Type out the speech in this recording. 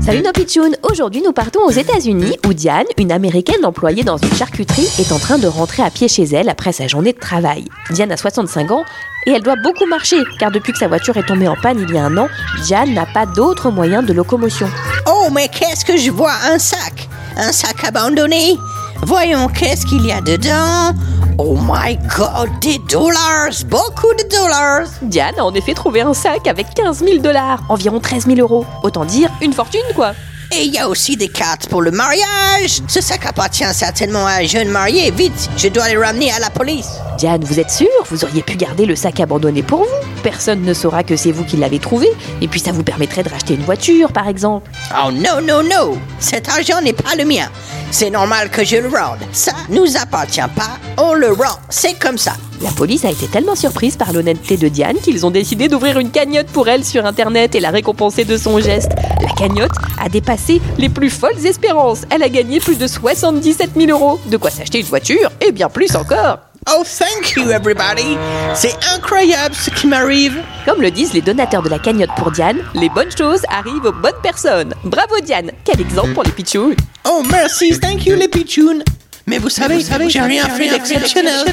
Salut nos pitchouns Aujourd'hui nous partons aux États-Unis où Diane, une américaine employée dans une charcuterie, est en train de rentrer à pied chez elle après sa journée de travail. Diane a 65 ans et elle doit beaucoup marcher car depuis que sa voiture est tombée en panne il y a un an, Diane n'a pas d'autre moyen de locomotion. Oh, mais qu'est-ce que je vois? Un sac Un sac abandonné Voyons, qu'est-ce qu'il y a dedans? Oh my god, des dollars Beaucoup de dollars Diane a en effet trouvé un sac avec 15 000 dollars, environ 13 000 euros. Autant dire une fortune quoi. Et il y a aussi des cartes pour le mariage Ce sac appartient certainement à un jeune marié. Vite, je dois les ramener à la police. Diane, vous êtes sûre Vous auriez pu garder le sac abandonné pour vous. Personne ne saura que c'est vous qui l'avez trouvé, et puis ça vous permettrait de racheter une voiture par exemple. Oh non, non, non Cet argent n'est pas le mien. C'est normal que je le rende. Ça nous appartient pas, on le rend. C'est comme ça. La police a été tellement surprise par l'honnêteté de Diane qu'ils ont décidé d'ouvrir une cagnotte pour elle sur internet et la récompenser de son geste. La cagnotte a dépassé les plus folles espérances. Elle a gagné plus de 77 000 euros. De quoi s'acheter une voiture et bien plus encore. Oh, thank you, everybody. C'est incroyable ce qui m'arrive. Comme le disent les donateurs de la cagnotte pour Diane, les bonnes choses arrivent aux bonnes personnes. Bravo Diane Quel exemple pour les pitchouns Oh, merci, thank you, les pitchouns. Mais vous savez, j'ai rien fait d'exceptionnel.